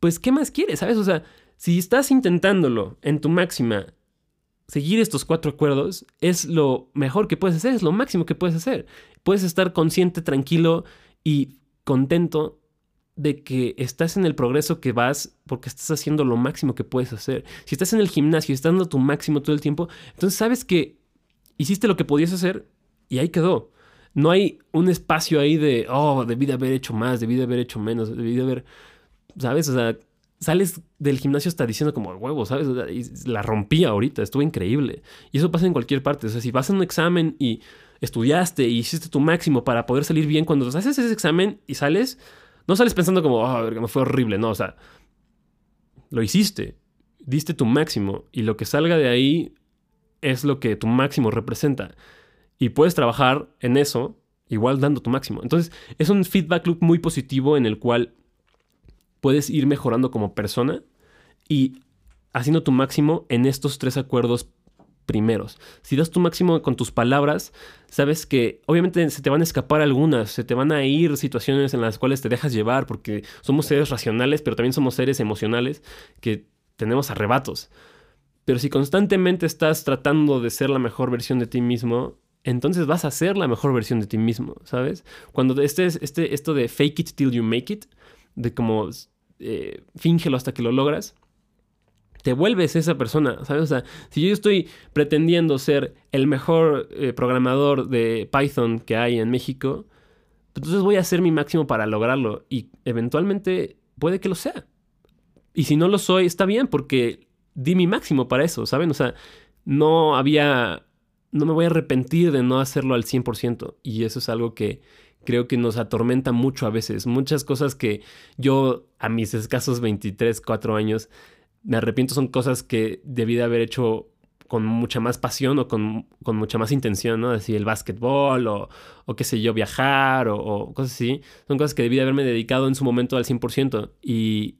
pues ¿qué más quieres? ¿Sabes? O sea, si estás intentándolo en tu máxima, seguir estos cuatro acuerdos es lo mejor que puedes hacer, es lo máximo que puedes hacer. Puedes estar consciente, tranquilo y contento de que estás en el progreso que vas porque estás haciendo lo máximo que puedes hacer. Si estás en el gimnasio y estás dando tu máximo todo el tiempo, entonces sabes que hiciste lo que podías hacer y ahí quedó. No hay un espacio ahí de, oh, debí de haber hecho más, debí de haber hecho menos, debí de haber, ¿sabes? O sea, sales del gimnasio hasta diciendo como huevo, ¿sabes? la rompí ahorita, estuvo increíble. Y eso pasa en cualquier parte. O sea, si vas a un examen y estudiaste y hiciste tu máximo para poder salir bien, cuando haces ese examen y sales, no sales pensando como, oh, me fue horrible, no, o sea, lo hiciste, diste tu máximo y lo que salga de ahí es lo que tu máximo representa. Y puedes trabajar en eso igual dando tu máximo. Entonces, es un feedback loop muy positivo en el cual puedes ir mejorando como persona y haciendo tu máximo en estos tres acuerdos primeros. Si das tu máximo con tus palabras, sabes que obviamente se te van a escapar algunas, se te van a ir situaciones en las cuales te dejas llevar, porque somos seres racionales, pero también somos seres emocionales que tenemos arrebatos. Pero si constantemente estás tratando de ser la mejor versión de ti mismo, entonces vas a ser la mejor versión de ti mismo, ¿sabes? Cuando estés, este, esto de fake it till you make it, de como eh, fíngelo hasta que lo logras, te vuelves esa persona, ¿sabes? O sea, si yo estoy pretendiendo ser el mejor eh, programador de Python que hay en México, entonces voy a hacer mi máximo para lograrlo y eventualmente puede que lo sea. Y si no lo soy, está bien porque di mi máximo para eso, ¿saben? O sea, no había, no me voy a arrepentir de no hacerlo al 100% y eso es algo que creo que nos atormenta mucho a veces. Muchas cosas que yo a mis escasos 23, 4 años me arrepiento son cosas que debí de haber hecho con mucha más pasión o con, mucha más intención, ¿no? Decir el básquetbol o, o qué sé yo, viajar o, cosas así. Son cosas que debí de haberme dedicado en su momento al 100% y,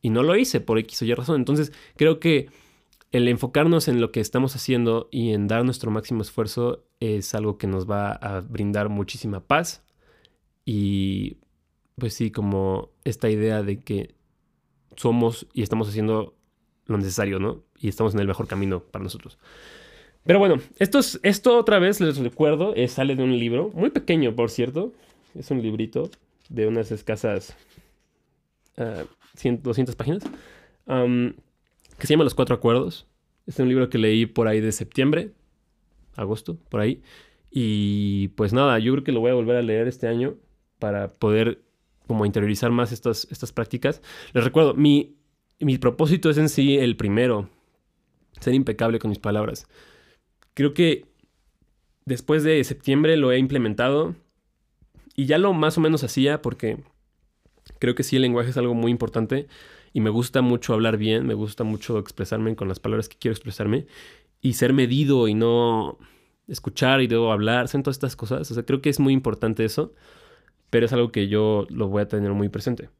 y no lo hice por X o Y razón. Entonces creo que el enfocarnos en lo que estamos haciendo y en dar nuestro máximo esfuerzo es algo que nos va a brindar muchísima paz y pues sí, como esta idea de que somos y estamos haciendo lo necesario, ¿no? Y estamos en el mejor camino para nosotros. Pero bueno, esto, es, esto otra vez les recuerdo, sale de un libro, muy pequeño por cierto, es un librito de unas escasas 200 ah, páginas, que se llama Los Cuatro Acuerdos. Es un libro que leí por ahí de septiembre, agosto, por ahí. Y pues nada, yo creo que lo voy a volver a leer este año para poder como interiorizar más estas, estas prácticas. Les recuerdo, mi, mi propósito es en sí el primero, ser impecable con mis palabras. Creo que después de septiembre lo he implementado y ya lo más o menos hacía porque creo que sí el lenguaje es algo muy importante y me gusta mucho hablar bien, me gusta mucho expresarme con las palabras que quiero expresarme y ser medido y no escuchar y debo hablar, son todas estas cosas. O sea, creo que es muy importante eso, pero es algo que yo lo voy a tener muy presente.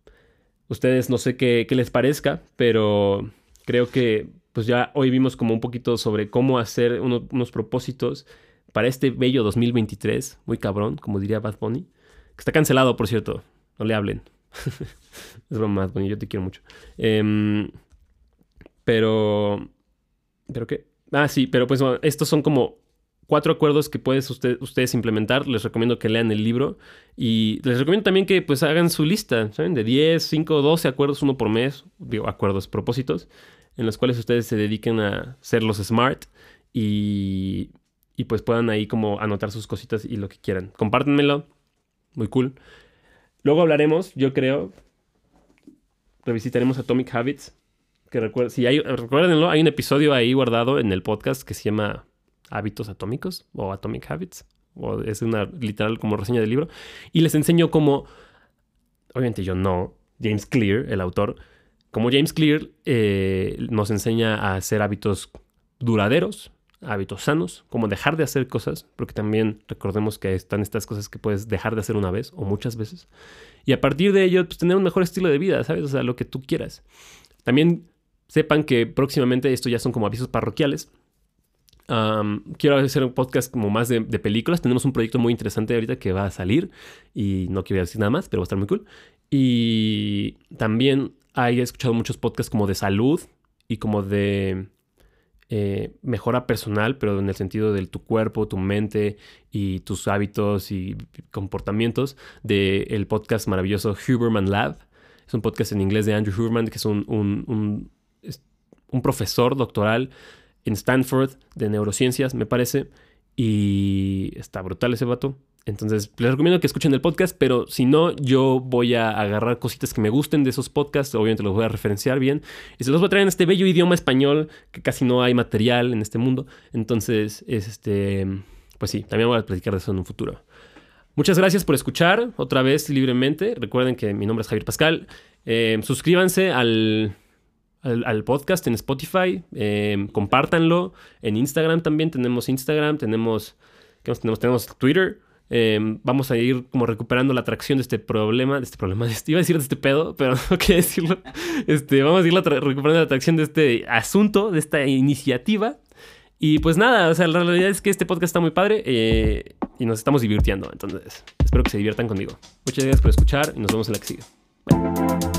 Ustedes no sé qué, les parezca, pero creo que pues ya hoy vimos como un poquito sobre cómo hacer unos propósitos para este bello 2023, muy cabrón, como diría Bad Bunny, que está cancelado, por cierto, no le hablen. es broma, Bad Bunny, yo te quiero mucho. Em, pero... ¿Pero qué? Ah, sí, pero pues bueno, estos son como cuatro acuerdos que puedes ustedes implementar. Les recomiendo que lean el libro y les recomiendo también que pues hagan su lista, ¿saben? De 10, 5, 12 acuerdos, uno por mes, digo, acuerdos, propósitos, en los cuales ustedes se dediquen a ser los smart y, y pues puedan ahí como anotar sus cositas y lo que quieran. Compártenmelo, muy cool. Luego hablaremos, yo creo, revisitaremos Atomic Habits. Que recuerden, si hay, recuérdenlo, hay un episodio ahí guardado en el podcast que se llama hábitos atómicos o Atomic Habits. O es una literal como reseña del libro. Y les enseño cómo, obviamente yo no, James Clear, el autor, como James Clear eh, nos enseña a hacer hábitos duraderos, hábitos sanos, como dejar de hacer cosas, porque también recordemos que están estas cosas que puedes dejar de hacer una vez o muchas veces. Y a partir de ello, pues tener un mejor estilo de vida, ¿sabes? O sea, lo que tú quieras. También sepan que próximamente esto ya son como avisos parroquiales quiero hacer un podcast como más de, películas. Tenemos un proyecto muy interesante ahorita que va a salir y no quiero decir nada más, pero va a estar muy cool. Y también he escuchado muchos podcasts como de salud y como de eh, mejora personal, pero en el sentido de tu cuerpo, tu mente y tus hábitos y comportamientos del podcast maravilloso Huberman Lab. Es un podcast en inglés de Andrew Huberman, que es un, un, un profesor doctoral en Stanford de neurociencias, me parece. Y está brutal ese vato. Entonces, les recomiendo que escuchen el podcast, pero si no, yo voy a agarrar cositas que me gusten de esos podcasts, obviamente los voy a referenciar bien, y se los voy a traer en este bello idioma español, que casi no hay material en este mundo. Entonces, este, pues sí, también voy a platicar de eso en un futuro. Muchas gracias por escuchar otra vez libremente. Recuerden que mi nombre es Javier Pascal. Eh, suscríbanse al al, podcast en Spotify. Em, compártanlo. En Instagram también tenemos Instagram. Tenemos, ¿qué más tenemos? Tenemos Twitter. Em, vamos a ir como recuperando la atracción de este problema, de este problema, este, iba a decir de este pedo, pero no quería decirlo. Este, vamos a ir recuperando la atracción de este asunto, de esta iniciativa. Y pues nada, o sea, la realidad es que este podcast está muy padre eh, y nos estamos divirtiendo. Entonces, espero que se diviertan conmigo. Muchas gracias por escuchar y nos vemos en la que sigue.